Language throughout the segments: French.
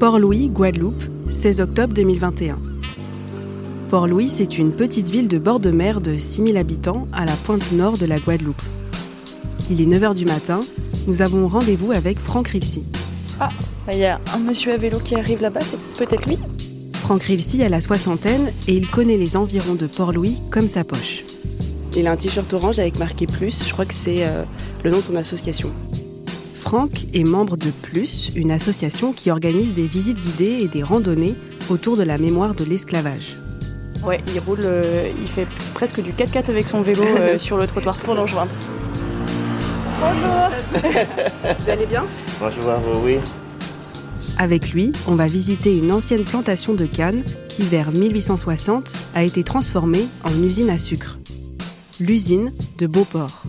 Port-Louis, Guadeloupe, 16 octobre 2021. Port-Louis, c'est une petite ville de bord de mer de 6000 habitants à la pointe nord de la Guadeloupe. Il est 9h du matin, nous avons rendez-vous avec Franck Rilsi. Ah, il y a un monsieur à vélo qui arrive là-bas, c'est peut-être lui Franck Rilsi a la soixantaine et il connaît les environs de Port-Louis comme sa poche. Il a un t-shirt orange avec marqué Plus, je crois que c'est euh, le nom de son association. Franck est membre de Plus, une association qui organise des visites guidées et des randonnées autour de la mémoire de l'esclavage. Ouais, il roule, euh, il fait presque du 4x4 avec son vélo euh, sur le trottoir pour nous rejoindre. Bonjour Vous allez bien? Bonjour, oui. Avec lui, on va visiter une ancienne plantation de canne qui, vers 1860, a été transformée en usine à sucre. L'usine de Beauport.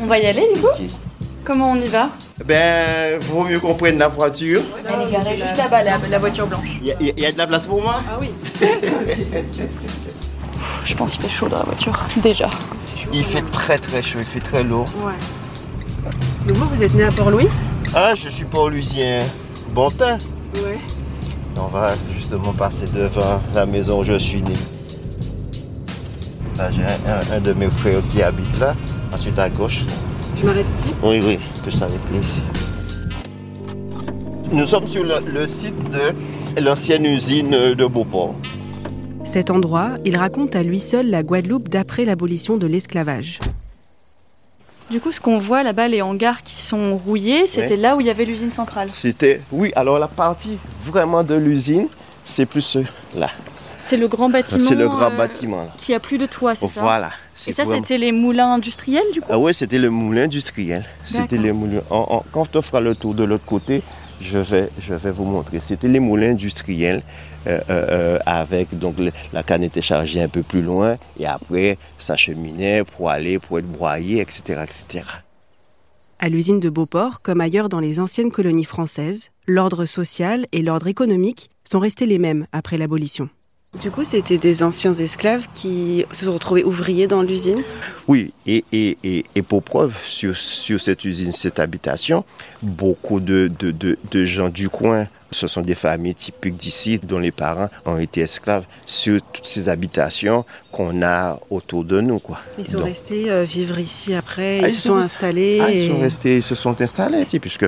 On va y aller du coup? Comment on y va Ben, vaut mieux qu'on prenne la voiture. Elle est garée juste là-bas, la, la voiture blanche. Il y, a- y a de la place pour moi? Ah oui Je pense qu'il fait chaud dans la voiture, déjà. Il fait très très chaud, il fait très lourd. Ouais. Donc vous, vous êtes né à Port-Louis? Ah, je suis pas lusien. Bon teint. Ouais. On va justement passer devant la maison où je suis né. Là, j'ai un, un- un de mes frères qui habite là. Ensuite à gauche. Je m'arrête ici Oui, oui, que ça s'arrêter ici. Nous sommes sur le, le site de l'ancienne usine de Beauport. Cet endroit, il raconte à lui seul la Guadeloupe d'après l'abolition de l'esclavage. Du coup, ce qu'on voit là-bas, les hangars qui sont rouillés, c'était Ouais. là où il y avait l'usine centrale. C'était, oui, alors la partie vraiment de l'usine, c'est plus ce- là. C'est le grand bâtiment. C'est le grand euh, bâtiment là. Qui a plus de toit, c'est ça? Voilà. Et ça, vraiment- c'était les moulins industriels du coup Ah ouais, c'était le moulin industriel. C'était les moulins. en- en- quand on fera le tour de l'autre côté, je vais, je vais vous montrer. C'était les moulins industriels euh, euh, euh, avec donc le- la canne était chargée un peu plus loin et après ça cheminait pour aller pour être broyé, etc., etc. À l'usine de Beauport, comme ailleurs dans les anciennes colonies françaises, l'ordre social et l'ordre économique sont restés les mêmes après l'abolition. Du coup, c'était des anciens esclaves qui se sont retrouvés ouvriers dans l'usine. Oui, et, et, pour preuve, sur, cette usine, cette habitation, beaucoup de gens du coin, ce sont des familles typiques d'ici, dont les parents ont été esclaves, sur toutes ces habitations qu'on a autour de nous. Quoi. Ils sont Donc, restés euh, vivre ici après, Ah, ils ils se sont installés. ah, et- ils sont restés, ils se sont installés, tu sais, puisque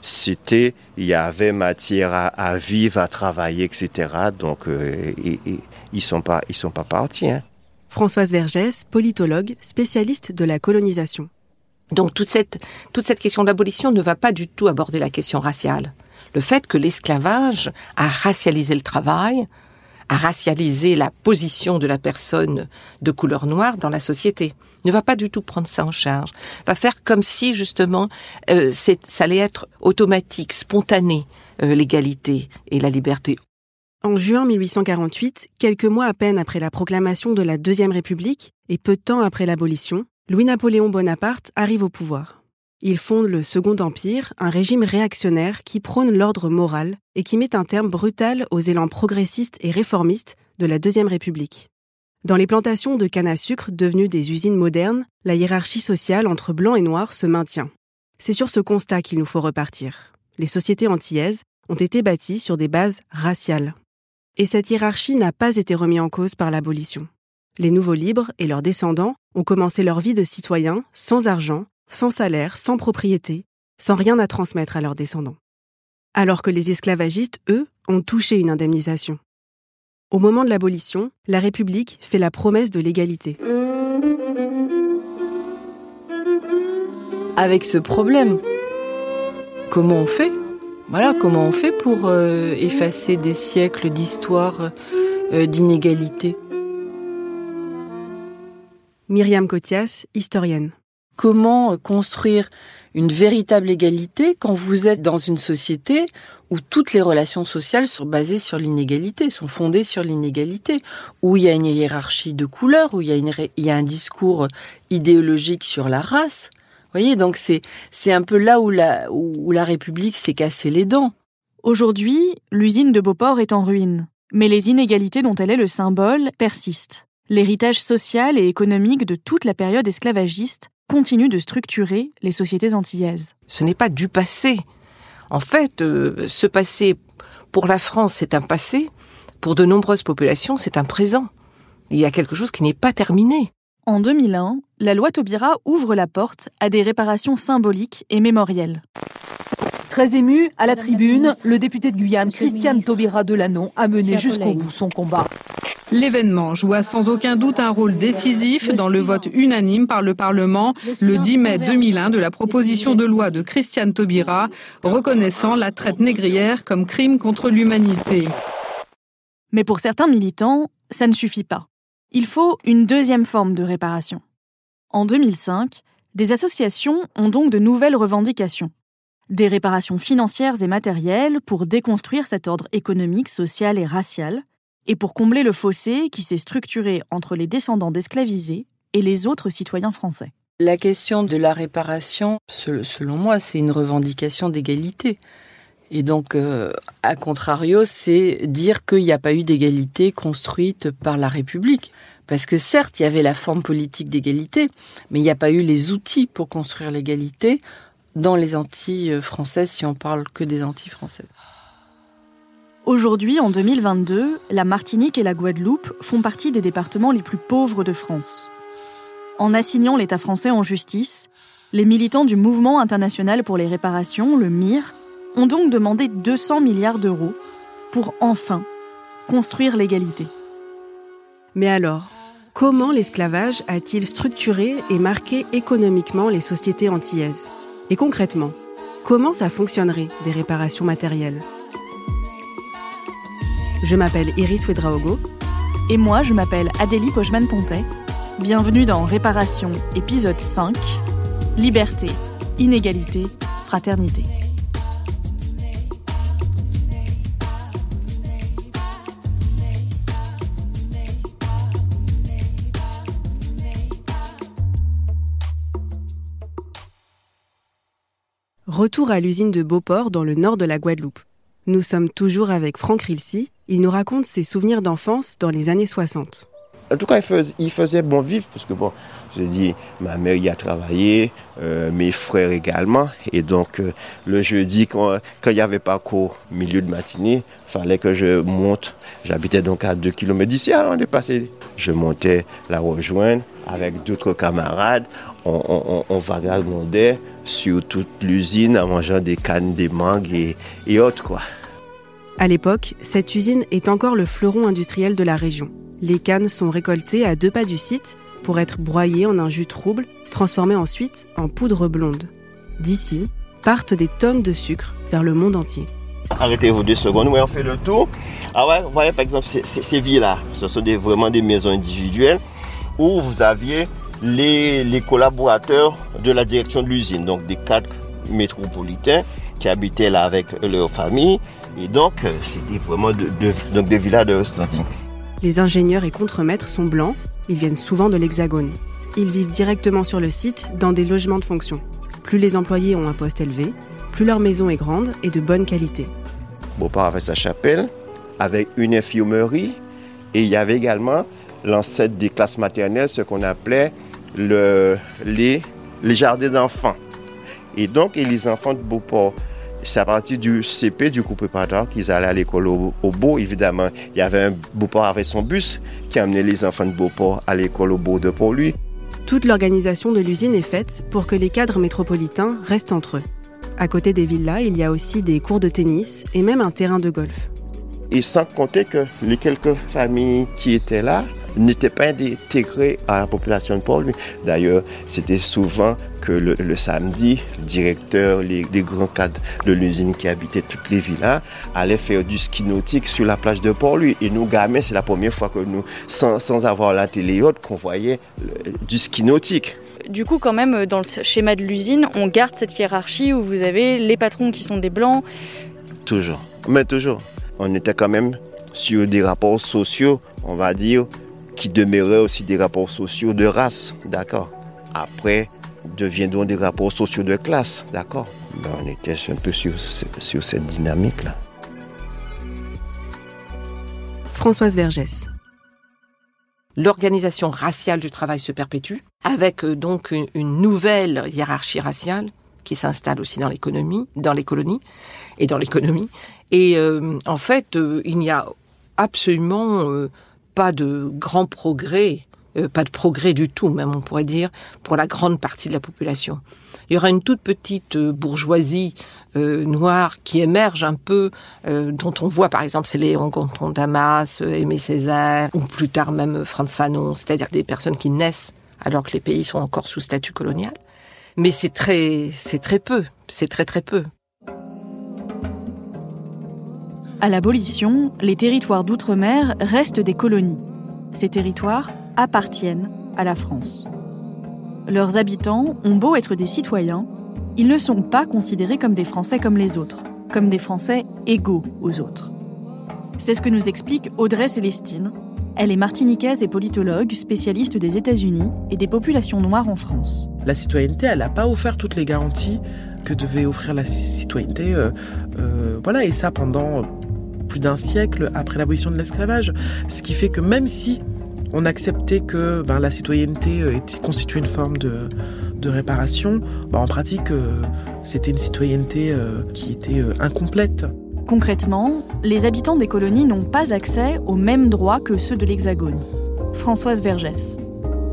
c'était, il y avait matière à, à vivre, à travailler, etc. Donc, euh, et, et ils sont pas, ils sont pas partis. Hein. Françoise Vergès, politologue, spécialiste de la colonisation. Donc toute cette, toute cette question de l'abolition ne va pas du tout aborder la question raciale. Le fait que l'esclavage a racialisé le travail, a racialisé la position de la personne de couleur noire dans la société, ne va pas du tout prendre ça en charge. Va faire comme si justement euh, ça allait être automatique, spontané, euh, l'égalité et la liberté. En juin 1848, quelques mois à peine après la proclamation de la Deuxième République et peu de temps après l'abolition, Louis-Napoléon Bonaparte arrive au pouvoir. Il fonde le Second Empire, un régime réactionnaire qui prône l'ordre moral et qui met un terme brutal aux élans progressistes et réformistes de la Deuxième République. Dans les plantations de canne à sucre devenues des usines modernes, la hiérarchie sociale entre blancs et noirs se maintient. C'est sur ce constat qu'il nous faut repartir. Les sociétés antillaises ont été bâties sur des bases raciales. Et cette hiérarchie n'a pas été remise en cause par l'abolition. Les nouveaux libres et leurs descendants ont commencé leur vie de citoyens sans argent, sans salaire, sans propriété, sans rien à transmettre à leurs descendants. Alors que les esclavagistes, eux, ont touché une indemnisation. Au moment de l'abolition, la République fait la promesse de l'égalité. avec ce problème. Comment on fait? Voilà, comment on fait pour euh, effacer des siècles d'histoire euh, d'inégalité? Myriam Cotias, historienne. Comment euh, construire une véritable égalité quand vous êtes dans une société où toutes les relations sociales sont basées sur l'inégalité, sont fondées sur l'inégalité, où il y a une hiérarchie de couleurs, où il y a, un discours idéologique sur la race. Vous voyez, donc c'est c'est un peu là où la où, la République s'est cassé les dents. Aujourd'hui, l'usine de Beauport est en ruine, mais les inégalités dont elle est le symbole persistent. L'héritage social et économique de toute la période esclavagiste continue de structurer les sociétés antillaises. Ce n'est pas du passé. En fait, euh, ce passé, pour la France, c'est un passé. Pour de nombreuses populations, c'est un présent. Il y a quelque chose qui n'est pas terminé. En 2001, la loi Taubira ouvre la porte à des réparations symboliques et mémorielles. Très ému, à la tribune, le député de Guyane, Christiane Taubira Delanon, a mené jusqu'au bout son combat. L'événement joua sans aucun doute un rôle décisif dans le vote unanime par le Parlement le 10 mai 2001 de la proposition de loi de Christiane Taubira reconnaissant la traite négrière comme crime contre l'humanité. Mais pour certains militants, ça ne suffit pas. Il faut une deuxième forme de réparation. En 2005, des associations ont donc de nouvelles revendications. Des réparations financières et matérielles pour déconstruire cet ordre économique, social et racial, et pour combler le fossé qui s'est structuré entre les descendants d'esclavisés et les autres citoyens français. La question de la réparation, selon moi, c'est une revendication d'égalité. Et donc, euh, à contrario, c'est dire qu'il n'y a pas eu d'égalité construite par la République. Parce que certes, il y avait la forme politique d'égalité, mais il n'y a pas eu les outils pour construire l'égalité dans les Antilles françaises, si on parle que des Antilles françaises. Aujourd'hui, en 2022, la Martinique et la Guadeloupe font partie des départements les plus pauvres de France. En assignant l'État français en justice, les militants du Mouvement international pour les réparations, le MIR, ont donc demandé 200 milliards d'euros pour enfin construire l'égalité. Mais alors, comment l'esclavage a-t-il structuré et marqué économiquement les sociétés antillaises? Et concrètement, comment ça fonctionnerait des réparations matérielles? Je m'appelle Iris Wedraogo. Et moi, je m'appelle Adélie Pochman-Pontet. Bienvenue dans Réparation, épisode 5 Liberté, inégalité, fraternité. Retour à l'usine de Beauport dans le nord de la Guadeloupe. Nous sommes toujours avec Franck Rilsi, il nous raconte ses souvenirs d'enfance dans les années 60. En tout cas, il faisait, bon vivre, parce que bon, je dis, ma mère y a travaillé, euh, mes frères également. Et donc, euh, le jeudi, quand, il n'y avait pas cours milieu de matinée, fallait que je monte. J'habitais donc à 2 km d'ici, avant de passer. Je montais la rejoindre avec d'autres camarades. On, on, vagabondait sur toute l'usine en mangeant des cannes, des mangues et, et autres, quoi. À l'époque, cette usine est encore le fleuron industriel de la région. Les cannes sont récoltées à deux pas du site pour être broyées en un jus trouble, transformé ensuite en poudre blonde. D'ici partent des tonnes de sucre vers le monde entier. Arrêtez-vous deux secondes, on fait le tour. Ah ouais, vous voyez par exemple ces, villes-là, ce sont vraiment des maisons individuelles où vous aviez les, collaborateurs de la direction de l'usine, donc des cadres métropolitains qui habitaient là avec leur famille et donc, euh, c'était vraiment donc des villas de standing. Les ingénieurs et contremaîtres sont blancs, ils viennent souvent de l'Hexagone. Ils vivent directement sur le site dans des logements de fonction. Plus les employés ont un poste élevé, plus leur maison est grande et de bonne qualité. Beauport avait sa chapelle avec une infirmerie et il y avait également l'ancêtre des classes maternelles, ce qu'on appelait le, les, les jardins d'enfants. Et donc, les enfants de Beauport c'est à partir du CP, du groupe préparatoire, qu'ils allaient à l'école au, Beau. Évidemment, il y avait un Beauport avec son bus qui amenait les enfants de Beauport à l'école au Beau de Port-Louis. Toute l'organisation de l'usine est faite pour que les cadres métropolitains restent entre eux. À côté des villas, il y a aussi des cours de tennis et même un terrain de golf. Et sans compter que les quelques familles qui étaient là n'était pas intégré à la population de Port-Louis. D'ailleurs, c'était souvent que le, samedi, le directeur, les, grands cadres de l'usine qui habitaient toutes les villas allaient faire du ski nautique sur la plage de Port-Louis. Et nous, gamins, c'est la première fois que nous, sans, avoir la télé haute, qu'on voyait du ski nautique. Du coup, quand même, dans le schéma de l'usine, on garde cette hiérarchie où vous avez les patrons qui sont des blancs. Toujours, mais toujours. On était quand même sur des rapports sociaux, on va dire, qui demeuraient aussi des rapports sociaux de race, d'accord. Après, deviendront des rapports sociaux de classe, d'accord. Ben, on était un peu sur, sur cette dynamique-là. Françoise Vergès. L'organisation raciale du travail se perpétue, avec euh, donc une nouvelle hiérarchie raciale qui s'installe aussi dans l'économie, dans les colonies et dans l'économie. Et euh, en fait, euh, il n'y a absolument pas de grand progrès, pas de progrès du tout, même on pourrait dire, pour la grande partie de la population. Il y aura une toute petite bourgeoisie euh, noire qui émerge un peu, euh, dont on voit par exemple c'est Léon Gontran Damas, euh, Aimé Césaire, ou plus tard même Franz Fanon, c'est-à-dire des personnes qui naissent alors que les pays sont encore sous statut colonial. Mais c'est très, c'est très peu, c'est très très peu. À l'abolition, les territoires d'outre-mer restent des colonies. Ces territoires appartiennent à la France. Leurs habitants ont beau être des citoyens, ils ne sont pas considérés comme des Français comme les autres, comme des Français égaux aux autres. C'est ce que nous explique Audrey Célestine. Elle est martiniquaise et politologue, spécialiste des États-Unis et des populations noires en France. La citoyenneté, elle n'a pas offert toutes les garanties que devait offrir la citoyenneté. Euh, euh, voilà, et ça pendant plus d'un siècle après l'abolition de l'esclavage. Ce qui fait que même si on acceptait que ben, la citoyenneté euh, était constituée une forme de, de réparation, bah, en pratique, euh, c'était une citoyenneté euh, qui était euh, incomplète. Concrètement, les habitants des colonies n'ont pas accès aux mêmes droits que ceux de l'Hexagone. Françoise Vergès.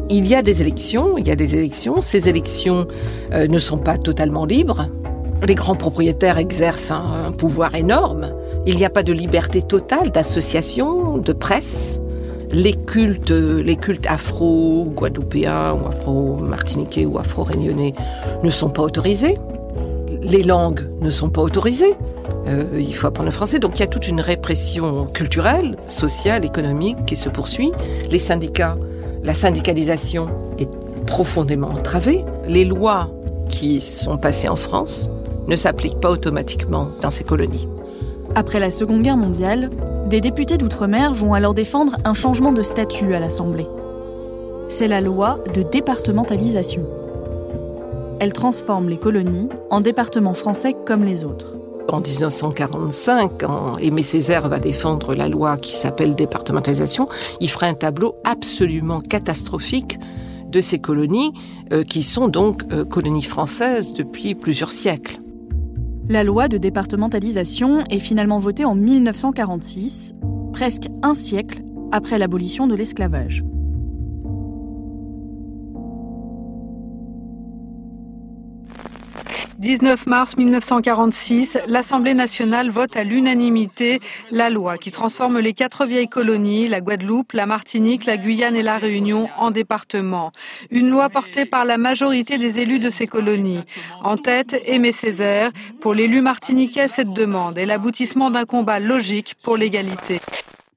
Il y a des élections, il y a des élections. Ces élections ne sont pas totalement libres. Les grands propriétaires exercent un pouvoir énorme. Il n'y a pas de liberté totale d'association, de presse les cultes, les cultes afro-guadeloupéens ou afro-martiniquais ou afro-réunionnais ne sont pas autorisés. Les langues ne sont pas autorisées. Euh, il faut apprendre le français. Donc il y a toute une répression culturelle, sociale, économique qui se poursuit. Les syndicats, la syndicalisation est profondément entravée. Les lois qui sont passées en France ne s'appliquent pas automatiquement dans ces colonies. Après la Seconde Guerre mondiale, des députés d'outre-mer vont alors défendre un changement de statut à l'Assemblée. C'est la loi de départementalisation. Elle transforme les colonies en départements français comme les autres. En 1945, quand Aimé Césaire va défendre la loi qui s'appelle départementalisation, il fera un tableau absolument catastrophique de ces colonies, euh, qui sont donc euh, colonies françaises depuis plusieurs siècles. La loi de départementalisation est finalement votée en 1946, presque un siècle après l'abolition de l'esclavage. 19 mars 1946, l'Assemblée nationale vote à l'unanimité la loi qui transforme les quatre vieilles colonies, la Guadeloupe, la Martinique, la Guyane et la Réunion, en départements. Une loi portée par la majorité des élus de ces colonies. En tête, Aimé Césaire. Pour l'élu martiniquais, cette demande est l'aboutissement d'un combat logique pour l'égalité.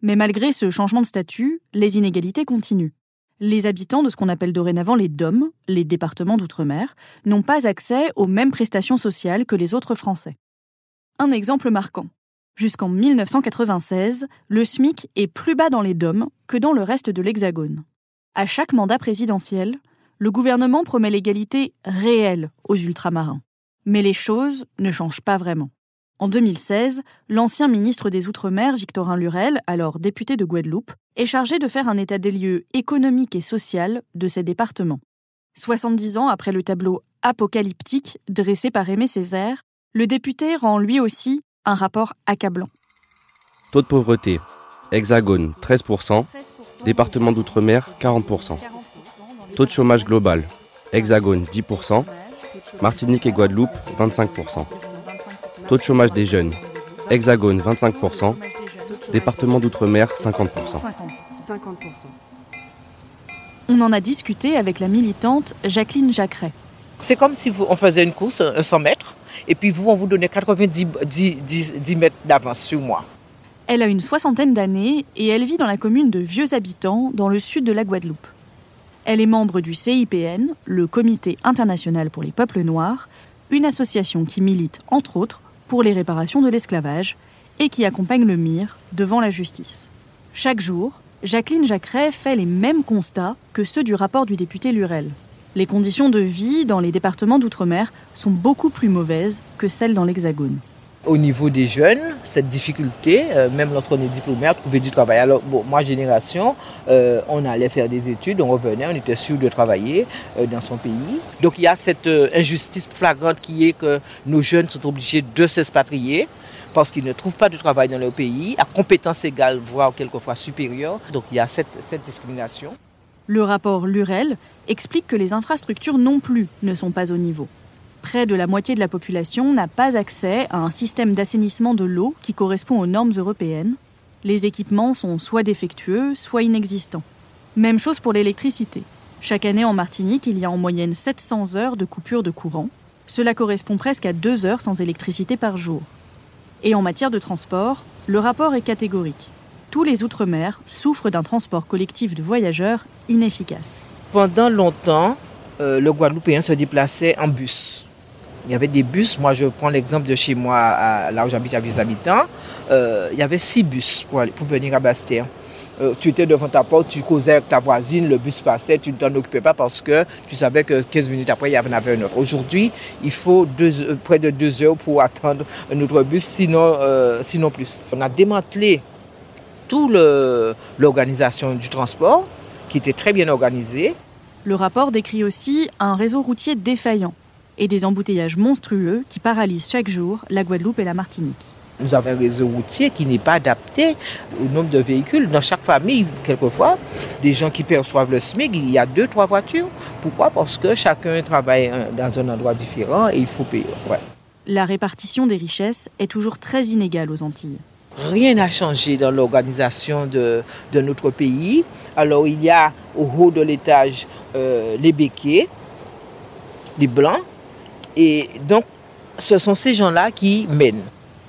Mais malgré ce changement de statut, les inégalités continuent les habitants de ce qu'on appelle dorénavant les DOM, les départements d'outre-mer, n'ont pas accès aux mêmes prestations sociales que les autres Français. Un exemple marquant. Jusqu'en 1996, le SMIC est plus bas dans les DOM que dans le reste de l'Hexagone. À chaque mandat présidentiel, le gouvernement promet l'égalité réelle aux ultramarins. Mais les choses ne changent pas vraiment. En 2016, l'ancien ministre des Outre-mer, Victorin Lurel, alors député de Guadeloupe, est chargé de faire un état des lieux économique et social de ces départements. 70 ans après le tableau apocalyptique dressé par Aimé Césaire, le député rend lui aussi un rapport accablant. Taux de pauvreté Hexagone 13%, département d'outre-mer 40%. Taux de chômage global Hexagone 10%, Martinique et Guadeloupe 25%. Taux de chômage des jeunes. Hexagone 25%. Département d'outre-mer 50%. On en a discuté avec la militante Jacqueline Jacqueret. C'est comme si on faisait une course, 100 mètres, et puis vous, on vous donnait 90 10, mètres d'avance sur moi. Elle a une soixantaine d'années et elle vit dans la commune de Vieux Habitants, dans le sud de la Guadeloupe. Elle est membre du CIPN, le Comité international pour les peuples noirs, une association qui milite, entre autres, pour les réparations de l'esclavage et qui accompagne le MIR devant la justice. Chaque jour, Jacqueline Jacqueret fait les mêmes constats que ceux du rapport du député Lurel. Les conditions de vie dans les départements d'outre-mer sont beaucoup plus mauvaises que celles dans l'Hexagone. Au niveau des jeunes, cette difficulté, euh, même lorsqu'on est diplômé, à trouver du travail. Alors, bon, moi, génération, euh, on allait faire des études, on revenait, on était sûr de travailler euh, dans son pays. Donc, il y a cette injustice flagrante qui est que nos jeunes sont obligés de s'expatrier parce qu'ils ne trouvent pas de travail dans leur pays, à compétences égales, voire quelquefois supérieures. Donc, il y a cette discrimination. Le rapport Lurel explique que les infrastructures non plus ne sont pas au niveau. Près de la moitié de la population n'a pas accès à un système d'assainissement de l'eau qui correspond aux normes européennes. Les équipements sont soit défectueux, soit inexistants. Même chose pour l'électricité. Chaque année en Martinique, il y a en moyenne 700 heures de coupure de courant. Cela correspond presque à deux heures sans électricité par jour. Et en matière de transport, le rapport est catégorique. Tous les Outre-mer souffrent d'un transport collectif de voyageurs inefficace. Pendant longtemps, euh, le Guadeloupéen se déplaçait en bus. Il y avait des bus, moi je prends l'exemple de chez moi, là où j'habite à Vieux Habitants, euh, il y avait six bus pour, venir à Bastère. Euh, tu étais devant ta porte, tu causais avec ta voisine, le bus passait, tu ne t'en occupais pas parce que tu savais que 15 minutes après, il y en avait un autre. Aujourd'hui, il faut deux, près de deux heures pour attendre un autre bus, sinon, sinon plus. On a démantelé toute l'organisation du transport, qui était très bien organisée. Le rapport décrit aussi un réseau routier défaillant et des embouteillages monstrueux qui paralysent chaque jour la Guadeloupe et la Martinique. Nous avons un réseau routier qui n'est pas adapté au nombre de véhicules. Dans chaque famille, quelquefois, des gens qui perçoivent le SMIC, il y a deux, trois voitures. Pourquoi? Parce que chacun travaille dans un endroit différent et il faut payer. La répartition des richesses est toujours très inégale aux Antilles. Rien n'a changé dans l'organisation de, notre pays. Alors il y a au haut de l'étage euh, les béquets, les blancs, et donc ce sont ces gens-là qui mènent.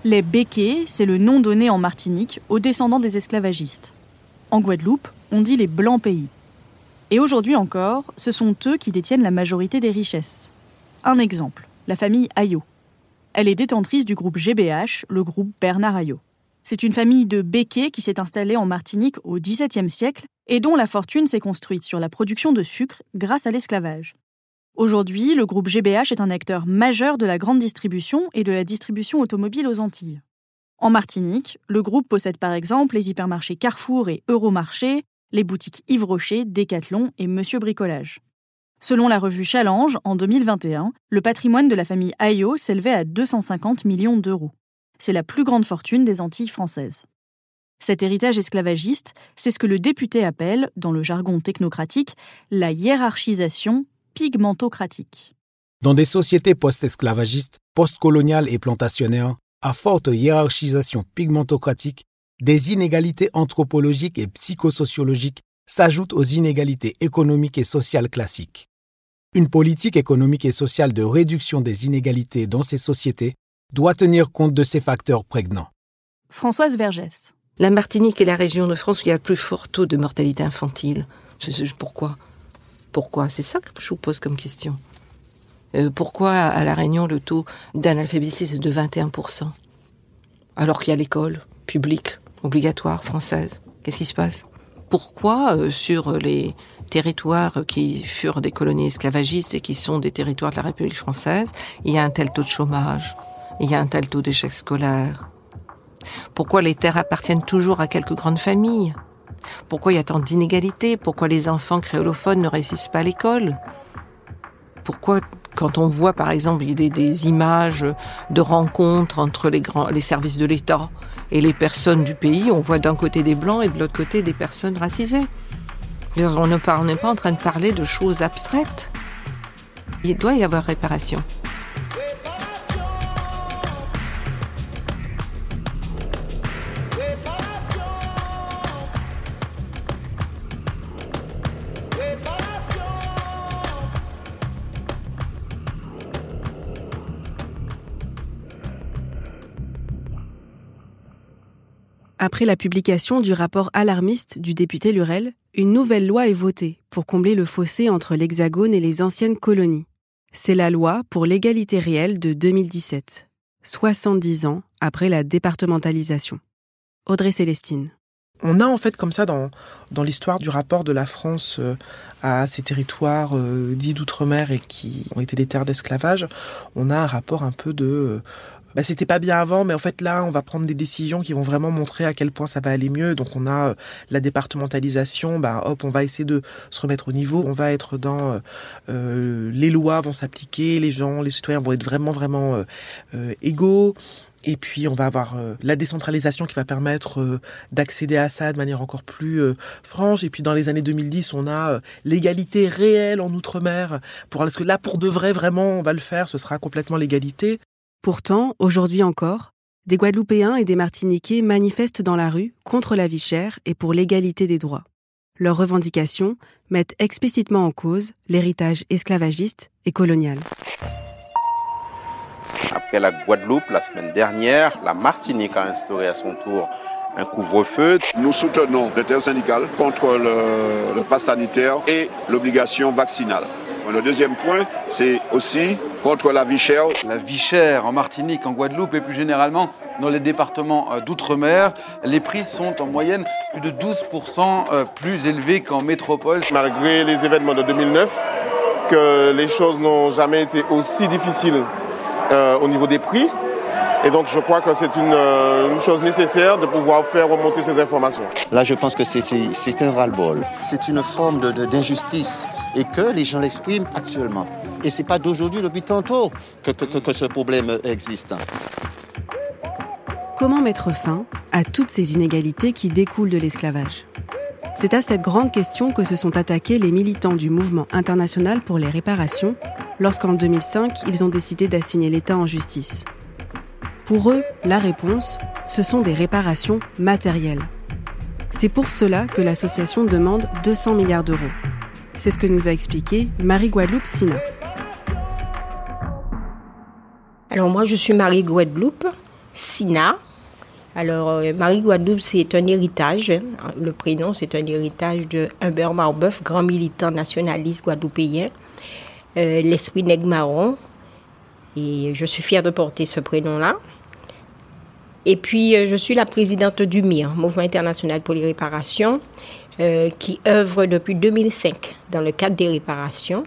Les béquets, c'est le nom donné en Martinique aux descendants des esclavagistes. En Guadeloupe, on dit les blancs pays. Et aujourd'hui encore, ce sont eux qui détiennent la majorité des richesses. Un exemple, la famille Ayot. Elle est détentrice du groupe GBH, le groupe Bernard Ayot. C'est une famille de béquets qui s'est installée en Martinique au XVIIe siècle et dont la fortune s'est construite sur la production de sucre grâce à l'esclavage. Aujourd'hui, le groupe GBH est un acteur majeur de la grande distribution et de la distribution automobile aux Antilles. En Martinique, le groupe possède par exemple les hypermarchés Carrefour et Euromarché, les boutiques Yves Rocher, Decathlon et Monsieur Bricolage. Selon la revue Challenge, en 2021, le patrimoine de la famille Ayo s'élevait à 250 millions d'euros c'est la plus grande fortune des Antilles françaises. Cet héritage esclavagiste, c'est ce que le député appelle, dans le jargon technocratique, la hiérarchisation pigmentocratique. Dans des sociétés post-esclavagistes, post-coloniales et plantationnaires, à forte hiérarchisation pigmentocratique, des inégalités anthropologiques et psychosociologiques s'ajoutent aux inégalités économiques et sociales classiques. Une politique économique et sociale de réduction des inégalités dans ces sociétés doit tenir compte de ces facteurs prégnants. Françoise Vergès. La Martinique est la région de France où il y a le plus fort taux de mortalité infantile. Pourquoi Pourquoi? C'est ça que je vous pose comme question. Euh, pourquoi à La Réunion le taux d'analphabétisme est de 21% Alors qu'il y a l'école publique, obligatoire, française. Qu'est-ce qui se passe? Pourquoi euh, sur les territoires qui furent des colonies esclavagistes et qui sont des territoires de la République française, il y a un tel taux de chômage il y a un tel taux d'échec scolaire? Pourquoi les terres appartiennent toujours à quelques grandes familles? Pourquoi il y a tant d'inégalités? Pourquoi les enfants créolophones ne réussissent pas à l'école? Pourquoi, quand on voit par exemple des, images de rencontres entre les, les services de l'État et les personnes du pays, on voit d'un côté des blancs et de l'autre côté des personnes racisées On n'est pas en train de parler de choses abstraites. Il doit y avoir réparation. Après la publication du rapport alarmiste du député Lurel, une nouvelle loi est votée pour combler le fossé entre l'Hexagone et les anciennes colonies. C'est la loi pour l'égalité réelle de 2017, 70 ans après la départementalisation. Audrey Célestine. On a en fait comme ça dans, dans l'histoire du rapport de la France euh, à ces territoires euh, dits d'outre-mer et qui ont été des terres d'esclavage, on a un rapport un peu de bah, c'était pas bien avant, mais en fait là, on va prendre des décisions qui vont vraiment montrer à quel point ça va aller mieux. Donc on a euh, la départementalisation, bah hop, on va essayer de se remettre au niveau. On va être dans euh, les lois vont s'appliquer, les gens, les citoyens vont être vraiment vraiment égaux. Et puis on va avoir la décentralisation qui va permettre d'accéder à ça de manière encore plus franche. Et puis dans les années 2010, on a l'égalité réelle en Outre-mer. Pour parce que là, pour de vrai, vraiment, on va le faire. Ce sera complètement l'égalité. Pourtant, aujourd'hui encore, des Guadeloupéens et des Martiniquais manifestent dans la rue contre la vie chère et pour l'égalité des droits. Leurs revendications mettent explicitement en cause l'héritage esclavagiste et colonial. Après la Guadeloupe, la semaine dernière, la Martinique a instauré à son tour un couvre-feu. Nous soutenons l'intersyndicale contre le, le pass sanitaire et l'obligation vaccinale. Le deuxième point, c'est aussi contre la vie chère. La vie chère en Martinique, en Guadeloupe et plus généralement dans les départements euh, d'outre-mer, les prix sont en moyenne plus de 12% euh, plus élevés qu'en métropole. Malgré les événements de 2009, que les choses n'ont jamais été aussi difficiles euh, au niveau des prix. Et donc je crois que c'est une, une, chose nécessaire de pouvoir faire remonter ces informations. Là je pense que c'est un ras-le-bol. C'est une forme d'injustice et que les gens l'expriment actuellement. Et ce n'est pas d'aujourd'hui, depuis tantôt, que, que, que ce problème existe. Comment mettre fin à toutes ces inégalités qui découlent de l'esclavage? C'est à cette grande question que se sont attaqués les militants du mouvement international pour les réparations lorsqu'en 2005, ils ont décidé d'assigner l'État en justice. Pour eux, la réponse, ce sont des réparations matérielles. C'est pour cela que l'association demande 200 milliards d'euros. C'est ce que nous a expliqué Marie-Guadeloupe Sina. Alors moi, je suis Marie-Guadeloupe Sina. Alors, euh, Marie-Guadeloupe, c'est un héritage. Le prénom, c'est un héritage de Humbert Marbeuf, grand militant nationaliste guadeloupéen. Euh, l'esprit Negmaron. Et je suis fière de porter ce prénom-là. Et puis, euh, je suis la présidente du MIR, Mouvement international pour les réparations. Euh, qui œuvre depuis 2005 dans le cadre des réparations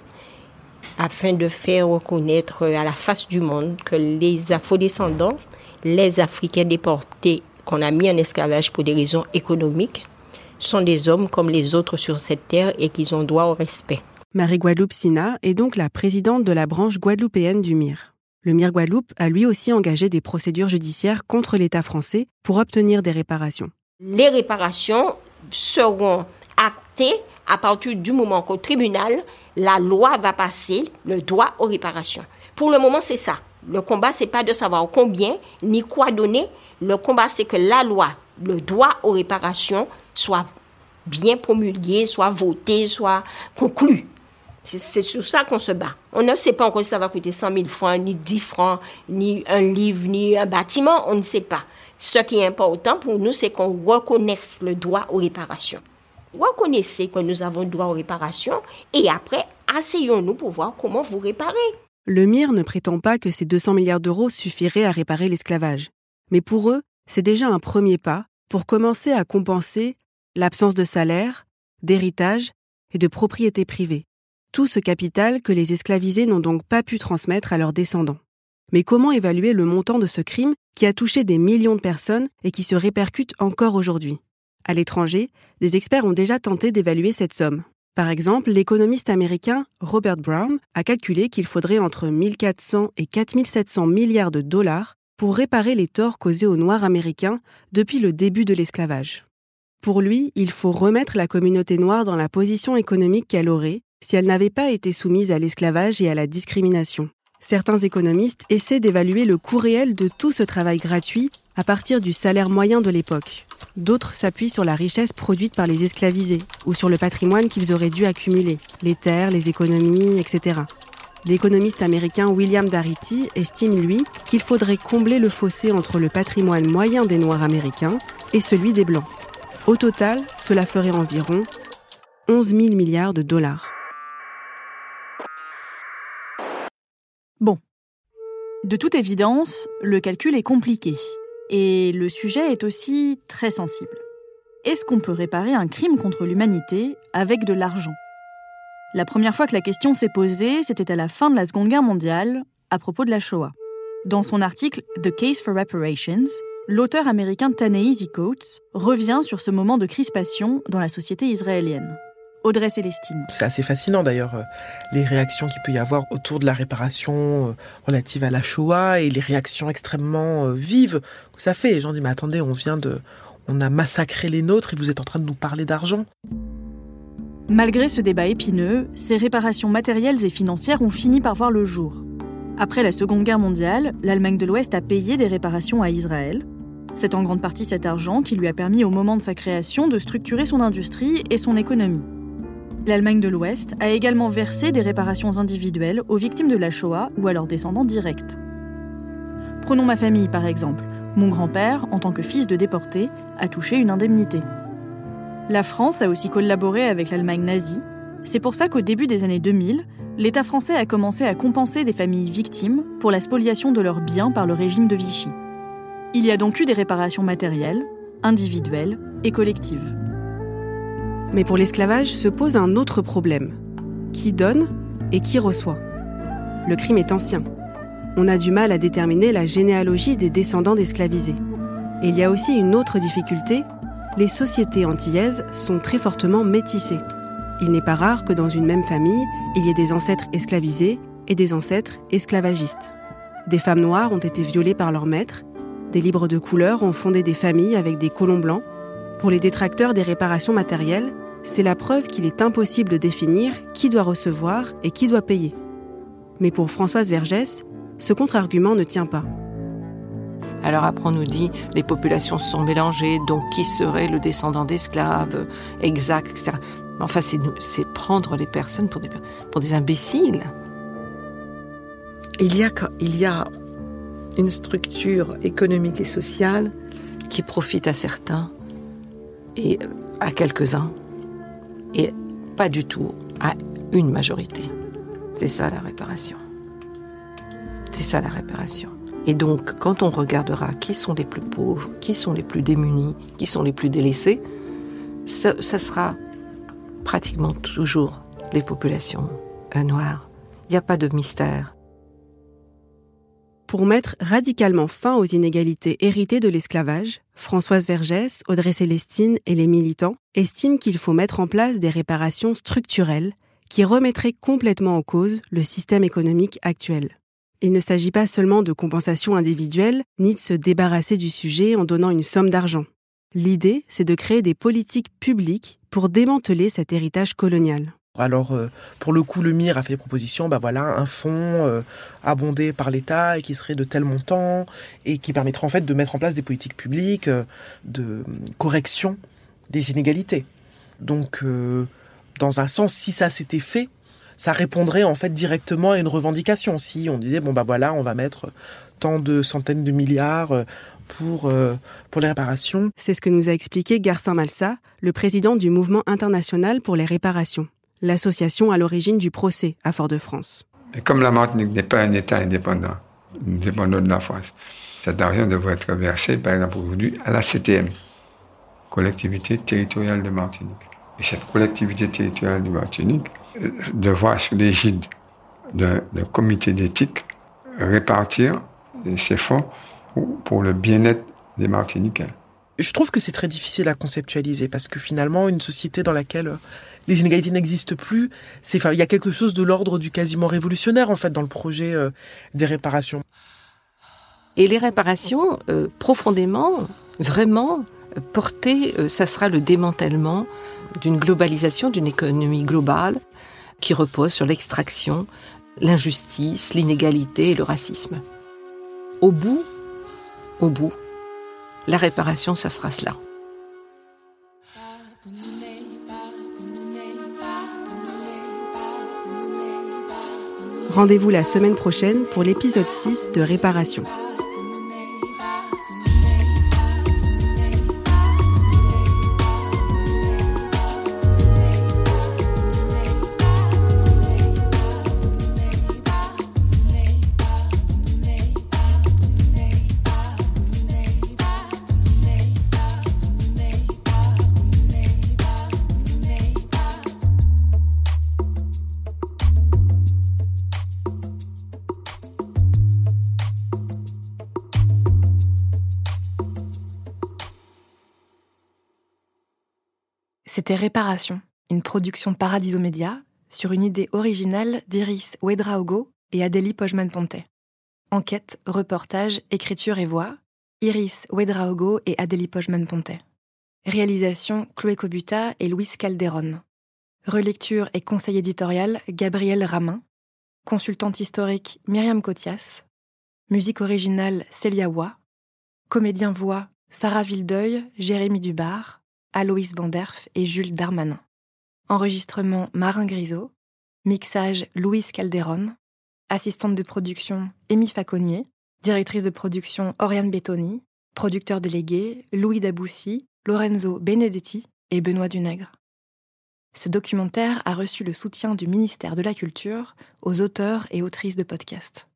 afin de faire reconnaître à la face du monde que les afro-descendants, les Africains déportés qu'on a mis en esclavage pour des raisons économiques, sont des hommes comme les autres sur cette terre et qu'ils ont droit au respect. Marie-Guadeloupe Sina est donc la présidente de la branche guadeloupéenne du MIR. Le MIR Guadeloupe a lui aussi engagé des procédures judiciaires contre l'État français pour obtenir des réparations. Les réparations seront actés à partir du moment qu'au tribunal, la loi va passer le droit aux réparations. Pour le moment, c'est ça. Le combat, c'est pas de savoir combien ni quoi donner. Le combat, c'est que la loi, le droit aux réparations, soit bien promulgué, soit voté, soit conclu. C'est sur ça qu'on se bat. On ne sait pas encore si ça va coûter 100 000 francs, ni 10 francs, ni un livre, ni un bâtiment. On ne sait pas. Ce qui est important pour nous, c'est qu'on reconnaisse le droit aux réparations. Reconnaissez que nous avons droit aux réparations et après, asseyons-nous pour voir comment vous réparer. Le MIR ne prétend pas que ces 200 milliards d'euros suffiraient à réparer l'esclavage. Mais pour eux, c'est déjà un premier pas pour commencer à compenser l'absence de salaire, d'héritage et de propriété privée. Tout ce capital que les esclavisés n'ont donc pas pu transmettre à leurs descendants. Mais comment évaluer le montant de ce crime qui a touché des millions de personnes et qui se répercute encore aujourd'hui? À l'étranger, des experts ont déjà tenté d'évaluer cette somme. Par exemple, l'économiste américain Robert Brown a calculé qu'il faudrait entre 1400 et 4700 milliards de dollars pour réparer les torts causés aux Noirs américains depuis le début de l'esclavage. Pour lui, il faut remettre la communauté noire dans la position économique qu'elle aurait si elle n'avait pas été soumise à l'esclavage et à la discrimination. Certains économistes essaient d'évaluer le coût réel de tout ce travail gratuit à partir du salaire moyen de l'époque. D'autres s'appuient sur la richesse produite par les esclavisés ou sur le patrimoine qu'ils auraient dû accumuler, les terres, les économies, etc. L'économiste américain William Darity estime, lui, qu'il faudrait combler le fossé entre le patrimoine moyen des Noirs américains et celui des Blancs. Au total, cela ferait environ 11 000 milliards de dollars. Bon. De toute évidence, le calcul est compliqué. Et le sujet est aussi très sensible. Est-ce qu'on peut réparer un crime contre l'humanité avec de l'argent? La première fois que la question s'est posée, c'était à la fin de la Seconde Guerre mondiale, à propos de la Shoah. Dans son article The Case for Reparations, l'auteur américain Ta-Nehisi Coates revient sur ce moment de crispation dans la société israélienne. Audrey Célestine. C'est assez fascinant d'ailleurs, euh, les réactions qu'il peut y avoir autour de la réparation euh, relative à la Shoah et les réactions extrêmement euh, vives que ça fait. Les gens disent mais attendez, on vient de... On a massacré les nôtres et vous êtes en train de nous parler d'argent. Malgré ce débat épineux, ces réparations matérielles et financières ont fini par voir le jour. Après la Seconde Guerre mondiale, l'Allemagne de l'Ouest a payé des réparations à Israël. C'est en grande partie cet argent qui lui a permis au moment de sa création de structurer son industrie et son économie. L'Allemagne de l'Ouest a également versé des réparations individuelles aux victimes de la Shoah ou à leurs descendants directs. Prenons ma famille par exemple. Mon grand-père, en tant que fils de déporté, a touché une indemnité. La France a aussi collaboré avec l'Allemagne nazie. C'est pour ça qu'au début des années 2000, l'État français a commencé à compenser des familles victimes pour la spoliation de leurs biens par le régime de Vichy. Il y a donc eu des réparations matérielles, individuelles et collectives. Mais pour l'esclavage se pose un autre problème. Qui donne et qui reçoit? Le crime est ancien. On a du mal à déterminer la généalogie des descendants d'esclavisés. Et il y a aussi une autre difficulté, les sociétés antillaises sont très fortement métissées. Il n'est pas rare que dans une même famille, il y ait des ancêtres esclavisés et des ancêtres esclavagistes. Des femmes noires ont été violées par leurs maîtres, des libres de couleur ont fondé des familles avec des colons blancs. Pour les détracteurs des réparations matérielles, c'est la preuve qu'il est impossible de définir qui doit recevoir et qui doit payer. Mais pour Françoise Vergès, ce contre-argument ne tient pas. Alors après, on nous dit les populations se sont mélangées, donc qui serait le descendant d'esclaves exact, etc. Enfin, c'est prendre les personnes pour des, pour des imbéciles. Il y, a, il y a une structure économique et sociale qui profite à certains et à quelques-uns, et pas du tout à une majorité. C'est ça la réparation. C'est ça la réparation. Et donc, quand on regardera qui sont les plus pauvres, qui sont les plus démunis, qui sont les plus délaissés, ça, sera pratiquement toujours les populations euh, noires. Il n'y a pas de mystère. Pour mettre radicalement fin aux inégalités héritées de l'esclavage, Françoise Vergès, Audrey Célestine et les militants estiment qu'il faut mettre en place des réparations structurelles qui remettraient complètement en cause le système économique actuel. Il ne s'agit pas seulement de compensation individuelle, ni de se débarrasser du sujet en donnant une somme d'argent. L'idée, c'est de créer des politiques publiques pour démanteler cet héritage colonial. Alors, euh, pour le coup, le MIR a fait des propositions, bah voilà, un fonds euh, abondé par l'État et qui serait de tel montant et qui permettrait en fait de mettre en place des politiques publiques euh, de correction des inégalités. Donc, dans un sens, si ça s'était fait, ça répondrait en fait directement à une revendication. Si on disait bon bah voilà, on va mettre tant de centaines de milliards pour, pour les réparations. C'est ce que nous a expliqué Garcin Malsa, le président du mouvement international pour les réparations l'association à l'origine du procès à Fort-de-France. Comme la Martinique n'est pas un État indépendant, indépendant de la France, cet argent devrait être versé, par exemple aujourd'hui, à la CTM, collectivité territoriale de Martinique. Et cette collectivité territoriale de Martinique euh, devra, sous l'égide d'un comité d'éthique, répartir ces fonds pour le bien-être des Martiniquais. Je trouve que c'est très difficile à conceptualiser parce que finalement, une société dans laquelle les inégalités n'existent plus. C'est, il y a quelque chose de l'ordre du quasiment révolutionnaire en fait dans le projet euh, des réparations. Et les réparations, euh, profondément, vraiment euh, portées, ça sera le démantèlement d'une globalisation, d'une économie globale qui repose sur l'extraction, l'injustice, l'inégalité et le racisme. Au bout, au bout, la réparation, ça sera cela. Rendez-vous la semaine prochaine pour l'épisode 6 de Réparation. C'était Réparation, une production Paradiso Média sur une idée originale d'Iris Ouedraogo et Adélie Pojman-Pontet. Enquête, reportage, écriture et voix, Iris Ouedraogo et Adélie Pojman-Pontet. Réalisation Chloé Cobuta et Louis Calderon. Relecture et conseil éditorial Gabriel Ramin. Consultante historique Myriam Cotias. Musique originale Célia Wa. Comédien voix Sarah Vildeuil, Jérémy Dubar, Aloïs Vanderf et Jules Darmanin. Enregistrement Marin Grisot. Mixage Louise Calderon. Assistante de production Amy Faconnier. Directrice de production Oriane Bettoni. Producteur délégué Louis Daboussi, Lorenzo Benedetti et Benoît Dunègre. Ce documentaire a reçu le soutien du ministère de la Culture aux auteurs et autrices de podcasts.